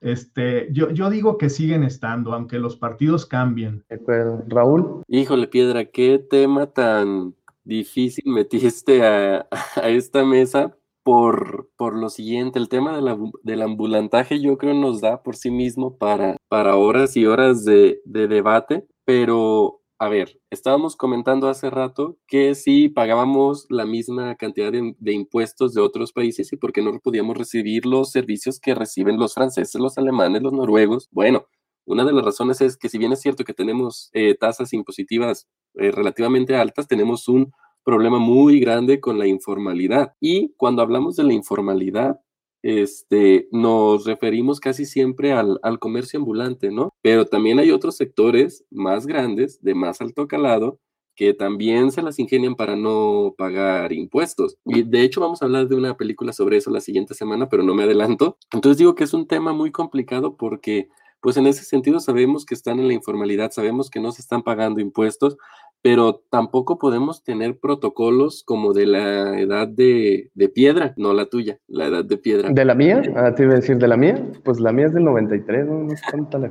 Este, yo, yo digo que siguen estando, aunque los partidos cambien. De acuerdo. Raúl. Híjole, Piedra, qué tema tan difícil metiste a, a esta mesa, por, por lo siguiente, el tema del ambulantaje yo creo nos da por sí mismo para, para horas y horas de, debate, pero a ver, estábamos comentando hace rato que si pagábamos la misma cantidad de, impuestos de otros países y por qué no podíamos recibir los servicios que reciben los franceses, los alemanes, los noruegos. Bueno, una de las razones es que si bien es cierto que tenemos eh, tasas impositivas eh, relativamente altas, tenemos un problema muy grande con la informalidad. Y cuando hablamos de la informalidad, este, nos referimos casi siempre al, comercio ambulante, ¿no? Pero también hay otros sectores más grandes, de más alto calado, que también se las ingenian para no pagar impuestos. Y de hecho vamos a hablar de una película sobre eso la siguiente semana, pero no me adelanto. Entonces digo que es un tema muy complicado porque pues en ese sentido sabemos que están en la informalidad, sabemos que no se están pagando impuestos, pero tampoco podemos tener protocolos como de la edad de, piedra, no la tuya, la edad de piedra. ¿De la mía? Ah, te iba a decir, ¿de la mía? Pues la mía es del 93, no, no es tanta la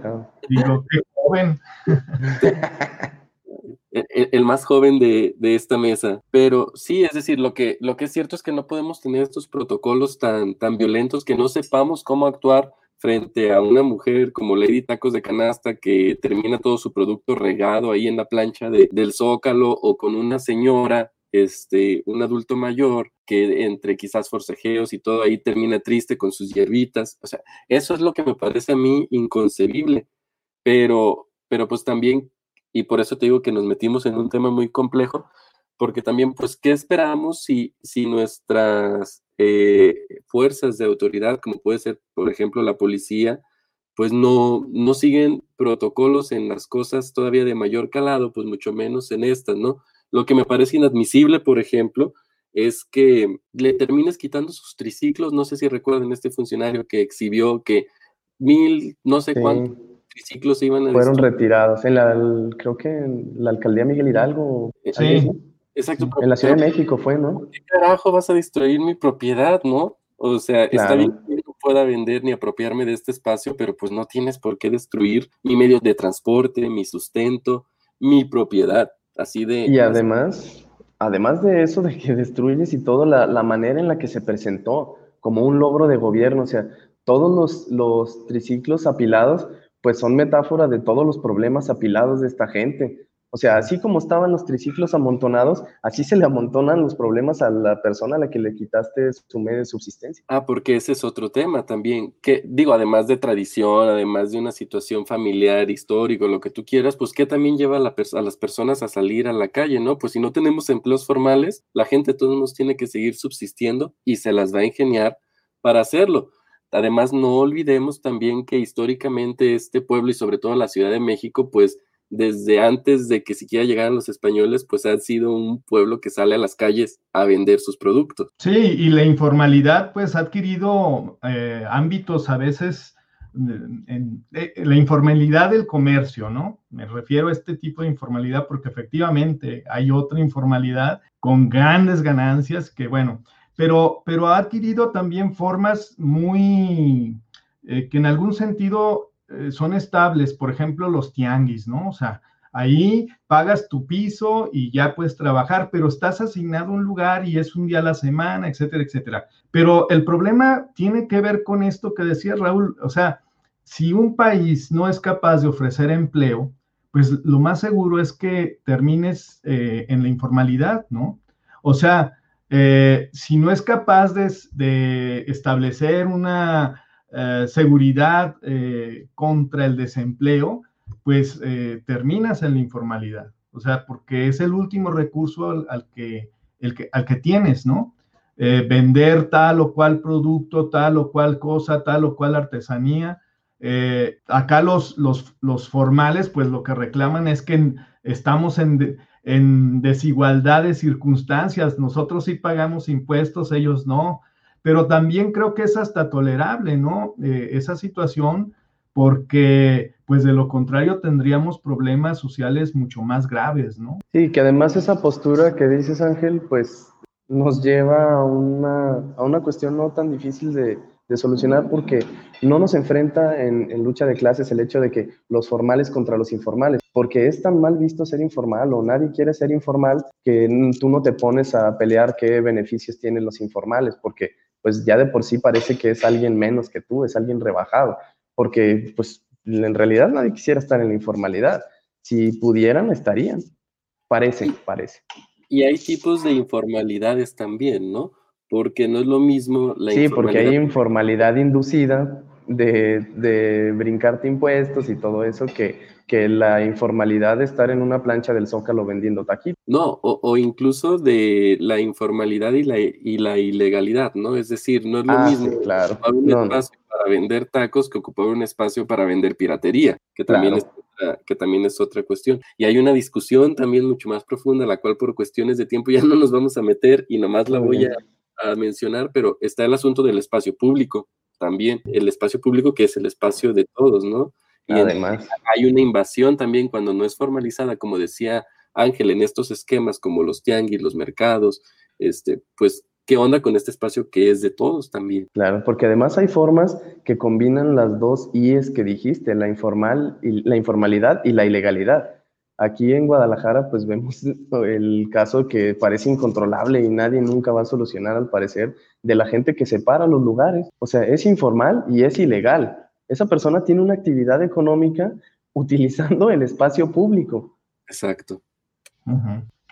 Digo, qué joven. el, más joven de, de, esta mesa. Pero sí, es decir, lo que, lo que es cierto es que no podemos tener estos protocolos tan, tan violentos que no sepamos cómo actuar frente a una mujer como Lady Tacos de Canasta que termina todo su producto regado ahí en la plancha del zócalo o con una señora, este, un adulto mayor que entre quizás forcejeos y todo ahí termina triste con sus hierbitas. O sea, eso es lo que me parece a mí inconcebible. Pero, pero pues también, y por eso te digo que nos metimos en un tema muy complejo, porque también, pues, ¿qué esperamos si, si nuestras eh, fuerzas de autoridad, como puede ser, por ejemplo, la policía, pues no, no siguen protocolos en las cosas todavía de mayor calado, pues mucho menos en estas, ¿no? Lo que me parece inadmisible, por ejemplo, es que le termines quitando sus triciclos, no sé si recuerdan este funcionario que exhibió que mil, no sé cuántos triciclos iban a... Fueron retirados, en la, creo que en la alcaldía Miguel Hidalgo. Eh, sí. Exacto. En la Ciudad de México fue, ¿no? ¿Qué carajo vas a destruir mi propiedad, no? O sea, está bien pueda vender ni apropiarme de este espacio, pero pues no tienes por qué destruir mi medio de transporte, mi sustento, mi propiedad. Así de... Y además, además de eso, de que destruyes y todo, la, la manera en la que se presentó como un logro de gobierno, o sea, todos los, los triciclos apilados, pues son metáfora de todos los problemas apilados de esta gente. O sea, así como estaban los triciclos amontonados, así se le amontonan los problemas a la persona a la que le quitaste su medio de subsistencia. Ah, porque ese es otro tema también, que digo, además de tradición, además de una situación familiar, histórico, lo que tú quieras, pues ¿qué también lleva a, a las personas a salir a la calle, no? Pues si no tenemos empleos formales, la gente todos nos tiene que seguir subsistiendo y se las va a ingeniar para hacerlo. Además, no olvidemos también que históricamente este pueblo y sobre todo la Ciudad de México, pues desde antes de que siquiera llegaran los españoles, pues ha sido un pueblo que sale a las calles a vender sus productos. Sí, y la informalidad pues ha adquirido eh, ámbitos a veces, en, eh, la informalidad del comercio, ¿no? Me refiero a este tipo de informalidad porque efectivamente hay otra informalidad con grandes ganancias que, bueno, pero, pero ha adquirido también formas muy, eh, que en algún sentido eh, son estables, por ejemplo, los tianguis, ¿no? O sea, ahí pagas tu piso y ya puedes trabajar, pero estás asignado a un lugar y es un día a la semana, etcétera, etcétera. Pero el problema tiene que ver con esto que decía Raúl, o sea, si un país no es capaz de ofrecer empleo, pues lo más seguro es que termines eh, en la informalidad, ¿no? O sea, eh, si no es capaz de establecer una eh, seguridad eh, contra el desempleo, pues eh, terminas en la informalidad. O sea, porque es el último recurso al, que, el que, al que tienes, ¿no? vender tal o cual producto, tal o cual cosa, tal o cual artesanía. acá los, los, los, formales, pues lo que reclaman es que estamos en, en desigualdad de circunstancias. Nosotros sí pagamos impuestos, ellos no pero también creo que es hasta tolerable, ¿no? Eh, esa situación, porque pues de lo contrario tendríamos problemas sociales mucho más graves, ¿no? Sí, que además esa postura que dices, Ángel, pues nos lleva a una, a una cuestión no tan difícil de, de solucionar porque no nos enfrenta en, en, lucha de clases el hecho de que los formales contra los informales, porque es tan mal visto ser informal o nadie quiere ser informal que tú no te pones a pelear qué beneficios tienen los informales, porque pues ya de por sí parece que es alguien menos que tú, es alguien rebajado, porque pues en realidad nadie quisiera estar en la informalidad. Si pudieran, estarían. Parece, parece. Y hay tipos de informalidades también, ¿no? Porque no es lo mismo la Sí, porque hay informalidad inducida de, de brincarte impuestos y todo eso que que la informalidad de estar en una plancha del Zócalo vendiendo taquitos. No, o, incluso de la informalidad y la, y la ilegalidad, ¿no? Es decir, no es lo ah, mismo claro. ocupar un espacio para vender tacos que ocupar un espacio para vender piratería, que también, es otra, que también es otra cuestión. Y hay una discusión también mucho más profunda, la cual por cuestiones de tiempo ya no nos vamos a meter y nomás la voy a, a mencionar, pero está el asunto del espacio público también, el espacio público que es el espacio de todos, ¿no? Y Además. hay una invasión también cuando no es formalizada, como decía Ángel, en estos esquemas como los tianguis, los mercados, este, pues, ¿qué onda con este espacio que es de todos también? Claro, porque además hay formas que combinan las dos IES que dijiste, la, informal y, la informalidad y la ilegalidad. Aquí en Guadalajara, pues vemos el caso que parece incontrolable y nadie nunca va a solucionar, al parecer, de la gente que separa los lugares. O sea, es informal y es ilegal esa persona tiene una actividad económica utilizando el espacio público. Exacto.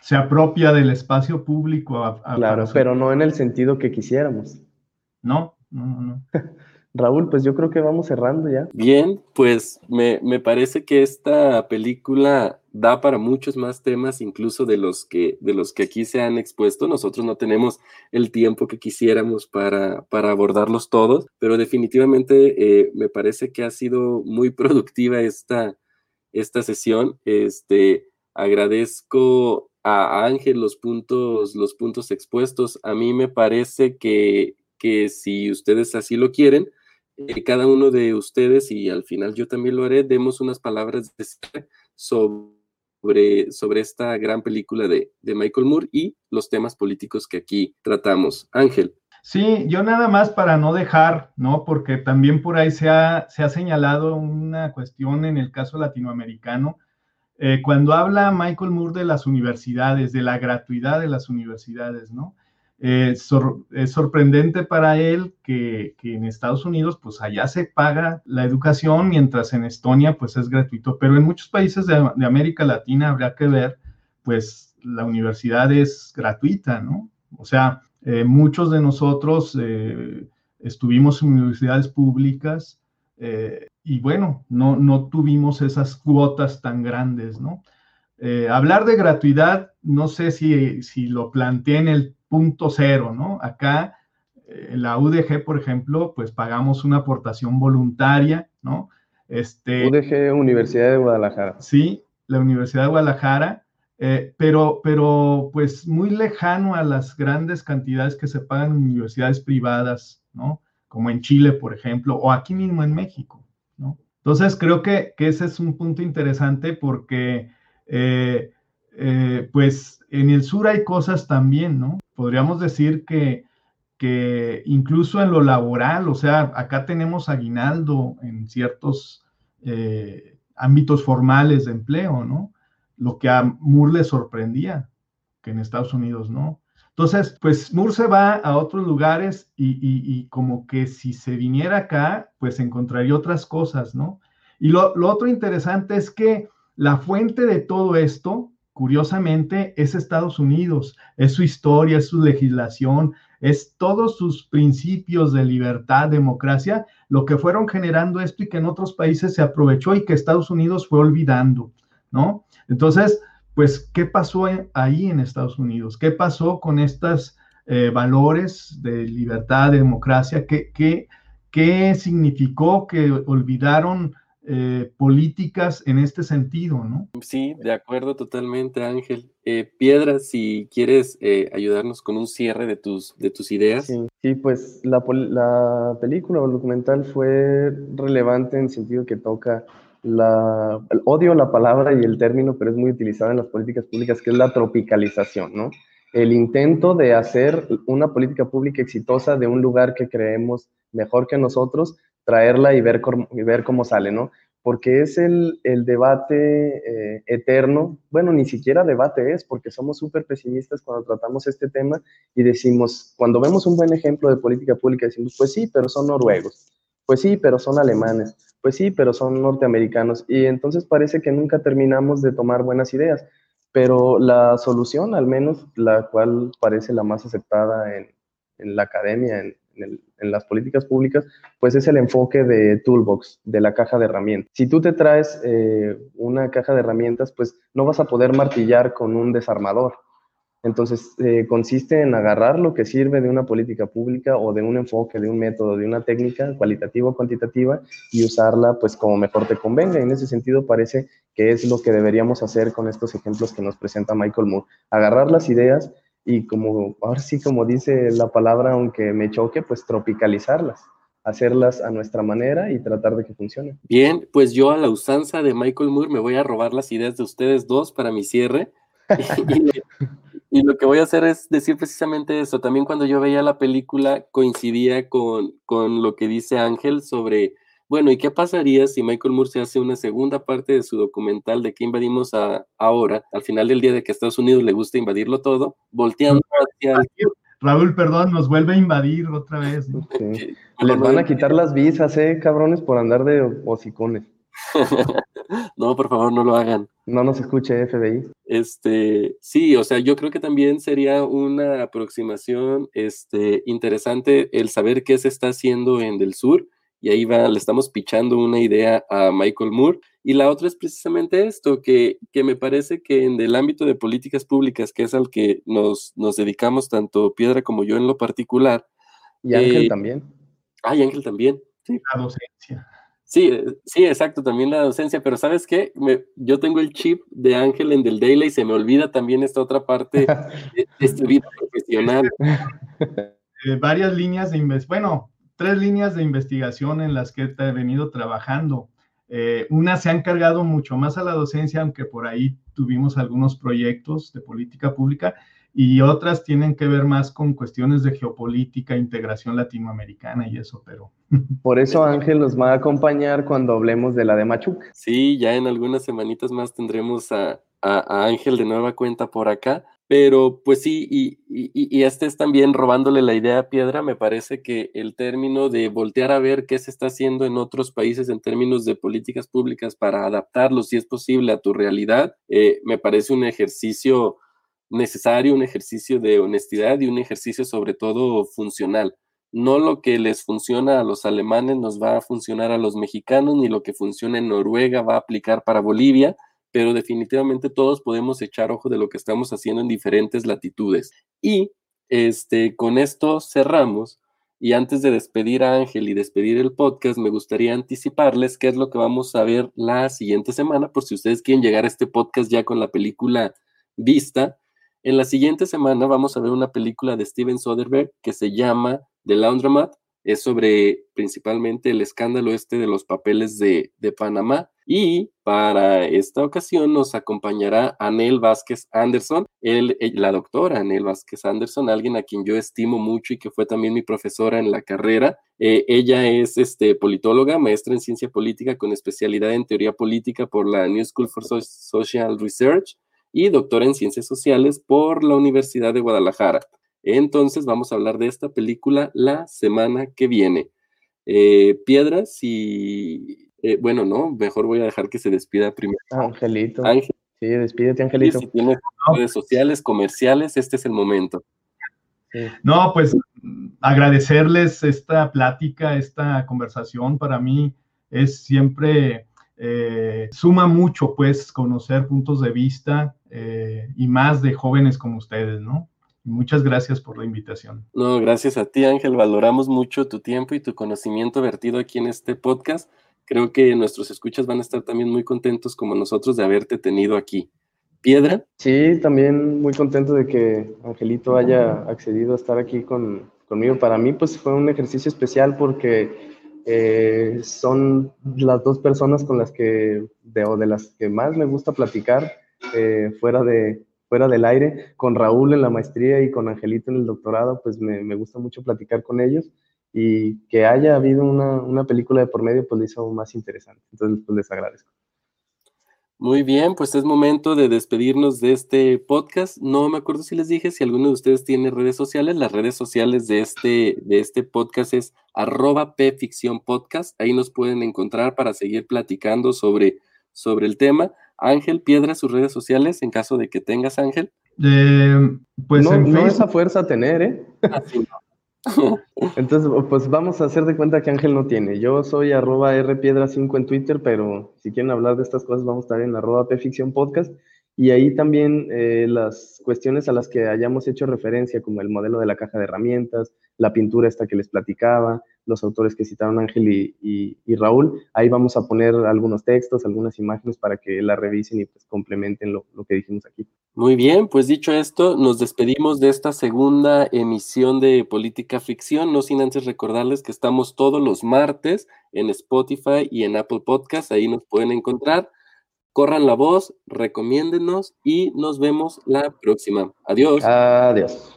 Se apropia del espacio público. claro, pero no en el sentido que quisiéramos. No, no, no. no. Raúl, pues yo creo que vamos cerrando ya. Bien, pues me, parece que esta película da para muchos más temas, incluso de los que, de los que aquí se han expuesto. Nosotros no tenemos el tiempo que quisiéramos para, para abordarlos todos, pero definitivamente eh, me parece que ha sido muy productiva esta, esta sesión. Este, agradezco a Ángel los puntos, los puntos expuestos. A mí me parece que, que si ustedes así lo quieren, eh, cada uno de ustedes, y al final yo también lo haré, demos unas palabras sobre, sobre esta gran película de, de Michael Moore y los temas políticos que aquí tratamos. Ángel. Sí, yo nada más para no dejar, ¿no? Porque también por ahí se ha, se ha señalado una cuestión en el caso latinoamericano. Eh, cuando habla Michael Moore de las universidades, de la gratuidad de las universidades, ¿no? Eh, es sorprendente para él que, en Estados Unidos, pues allá se paga la educación, mientras en Estonia, pues es gratuito. Pero en muchos países de, América Latina habría que ver, pues la universidad es gratuita, ¿no? O sea, eh, muchos de nosotros eh, estuvimos en universidades públicas y bueno, no, no tuvimos esas cuotas tan grandes, ¿no? hablar de gratuidad, no sé si, si lo planteé en el punto cero, ¿no? Acá, eh, la UDG, por ejemplo, pues pagamos una aportación voluntaria, ¿no? Este, UDG, Universidad de Guadalajara. Sí, la Universidad de Guadalajara, eh, pero, pero pues muy lejano a las grandes cantidades que se pagan en universidades privadas, ¿no? Como en Chile, por ejemplo, o aquí mismo en México, ¿no? Entonces, creo que, que ese es un punto interesante porque, eh, pues, en el sur hay cosas también, ¿no? Podríamos decir que, que incluso en lo laboral, o sea, acá tenemos aguinaldo en ciertos eh, ámbitos formales de empleo, ¿no? Lo que a Moore le sorprendía, que en Estados Unidos no. Entonces, pues Moore se va a otros lugares y, como que si se viniera acá, pues encontraría otras cosas, ¿no? Y lo, lo otro interesante es que la fuente de todo esto curiosamente, es Estados Unidos, es su historia, es su legislación, es todos sus principios de libertad, democracia, lo que fueron generando esto y que en otros países se aprovechó y que Estados Unidos fue olvidando, ¿no? Entonces, pues, ¿qué pasó ahí en Estados Unidos? ¿Qué pasó con estos eh, valores de libertad, de democracia? ¿Qué, qué, qué significó que olvidaron eh, políticas en este sentido, ¿no? Sí, de acuerdo totalmente, Ángel. Eh, Piedra, si quieres eh, ayudarnos con un cierre de tus, de tus ideas. Sí, pues la, la, película o el documental fue relevante en el sentido que toca la, el odio la palabra y el término, pero es muy utilizado en las políticas públicas, que es la tropicalización, ¿no? El intento de hacer una política pública exitosa de un lugar que creemos mejor que nosotros traerla y ver, y ver cómo sale, ¿no? Porque es el, el debate eh, eterno, bueno, ni siquiera debate es, porque somos súper pesimistas cuando tratamos este tema y decimos, cuando vemos un buen ejemplo de política pública, decimos, pues sí, pero son noruegos, pues sí, pero son alemanes, pues sí, pero son norteamericanos, y entonces parece que nunca terminamos de tomar buenas ideas, pero la solución, al menos la cual parece la más aceptada en, en la academia, en, en, las políticas públicas, pues es el enfoque de Toolbox, de la caja de herramientas. Si tú te traes eh, una caja de herramientas, pues no vas a poder martillar con un desarmador. Entonces, eh, consiste en agarrar lo que sirve de una política pública o de un enfoque, de un método, de una técnica cualitativa o cuantitativa y usarla pues como mejor te convenga. En ese sentido, parece que es lo que deberíamos hacer con estos ejemplos que nos presenta Michael Moore. Agarrar las ideas y como, ahora sí, como dice la palabra, aunque me choque, pues tropicalizarlas, hacerlas a nuestra manera y tratar de que funcionen. Bien, pues yo a la usanza de Michael Moore me voy a robar las ideas de ustedes dos para mi cierre. y, lo que voy a hacer es decir precisamente eso. También cuando yo veía la película coincidía con, con lo que dice Ángel sobre bueno, ¿y qué pasaría si Michael Moore se hace una segunda parte de su documental de qué invadimos ahora, al final del día de que a Estados Unidos le gusta invadirlo todo, volteando hacia... Raúl, perdón, nos vuelve a invadir otra vez. Les van a quitar las visas, eh, cabrones, por andar de hocicones. no, por favor, no lo hagan. No nos escuche FBI. Este, sí, o sea, yo creo que también sería una aproximación este, interesante el saber qué se está haciendo en el sur y ahí va, le estamos pichando una idea a Michael Moore. Y la otra es precisamente esto, que, que me parece que en el ámbito de políticas públicas, que es al que nos, nos dedicamos tanto Piedra como yo en lo particular. Y Ángel eh, también. Ah, y Ángel también. Sí. La docencia. Sí, eh, sí, exacto, también la docencia, pero ¿sabes qué? yo tengo el chip de Ángel en Del Daily y se me olvida también esta otra parte de, este vida profesional. Eh, varias líneas de investigación, bueno, tres líneas de investigación en las que he venido trabajando. Eh, una se ha encargado mucho más a la docencia, aunque por ahí tuvimos algunos proyectos de política pública, y otras tienen que ver más con cuestiones de geopolítica, integración latinoamericana y eso, pero... Por eso Ángel nos va a acompañar cuando hablemos de la de Machuca. Sí, ya en algunas semanitas más tendremos a, a, Ángel de nueva cuenta por acá. Pero pues sí, y, este es también robándole la idea a Piedra, me parece que el término de voltear a ver qué se está haciendo en otros países en términos de políticas públicas para adaptarlo, si es posible, a tu realidad, eh, me parece un ejercicio necesario, un ejercicio de honestidad y un ejercicio sobre todo funcional. No lo que les funciona a los alemanes nos va a funcionar a los mexicanos, ni lo que funciona en Noruega va a aplicar para Bolivia, pero definitivamente todos podemos echar ojo de lo que estamos haciendo en diferentes latitudes. Y este, con esto cerramos. Y antes de despedir a Ángel y despedir el podcast, me gustaría anticiparles qué es lo que vamos a ver la siguiente semana, por si ustedes quieren llegar a este podcast ya con la película vista. En la siguiente semana vamos a ver una película de Steven Soderbergh que se llama The Laundromat. Es sobre principalmente el escándalo este de los papeles de, de Panamá. Y para esta ocasión nos acompañará Anel Vázquez Anderson, el, eh, la doctora Anel Vázquez Anderson, alguien a quien yo estimo mucho y que fue también mi profesora en la carrera. Eh, ella es este, politóloga, maestra en ciencia política con especialidad en teoría política por la New School for Social Research y doctora en ciencias sociales por la Universidad de Guadalajara. Entonces vamos a hablar de esta película la semana que viene. Eh, Piedras y eh, bueno, no, mejor voy a dejar que se despida primero. Angelito. Ángel. Sí, despídete, Angelito. si tienes redes sociales, comerciales, este es el momento. No, pues agradecerles esta plática, esta conversación. Para mí es siempre, eh, suma mucho, pues, conocer puntos de vista eh, y más de jóvenes como ustedes, ¿no? Muchas gracias por la invitación. No, gracias a ti, Ángel. Valoramos mucho tu tiempo y tu conocimiento vertido aquí en este podcast creo que nuestros escuchas van a estar también muy contentos como nosotros de haberte tenido aquí. Piedra. Sí, también muy contento de que Angelito haya accedido a estar aquí con, conmigo. Para mí, pues fue un ejercicio especial porque eh, son las dos personas con las que, de, o de las que más me gusta platicar eh, fuera, de, fuera del aire. Con Raúl en la maestría y con Angelito en el doctorado, pues me, me gusta mucho platicar con ellos y que haya habido una, una, película de por medio, pues lo hizo más interesante. Entonces, pues les agradezco. Muy bien, pues es momento de despedirnos de este podcast. No me acuerdo si les dije, si alguno de ustedes tiene redes sociales, las redes sociales de este, de este podcast es arroba. Ahí nos pueden encontrar para seguir platicando sobre, sobre el tema. Ángel, Piedra, sus redes sociales, en caso de que tengas, Ángel. Eh, pues no, no esa fuerza tener, ¿eh? Ah, entonces, pues vamos a hacer de cuenta que Ángel no tiene. Yo soy arroba rpiedra5 en Twitter, pero si quieren hablar de estas cosas, vamos a estar en arroba pficción podcast. Y ahí también eh, las cuestiones a las que hayamos hecho referencia, como el modelo de la caja de herramientas, la pintura esta que les platicaba, los autores que citaron Ángel y, Raúl, ahí vamos a poner algunos textos, algunas imágenes para que la revisen y pues complementen lo, lo que dijimos aquí. Muy bien, pues dicho esto, nos despedimos de esta segunda emisión de Política Ficción, no sin antes recordarles que estamos todos los martes en Spotify y en Apple Podcast, ahí nos pueden encontrar. Corran la voz, recomiéndenos y nos vemos la próxima. Adiós. Adiós.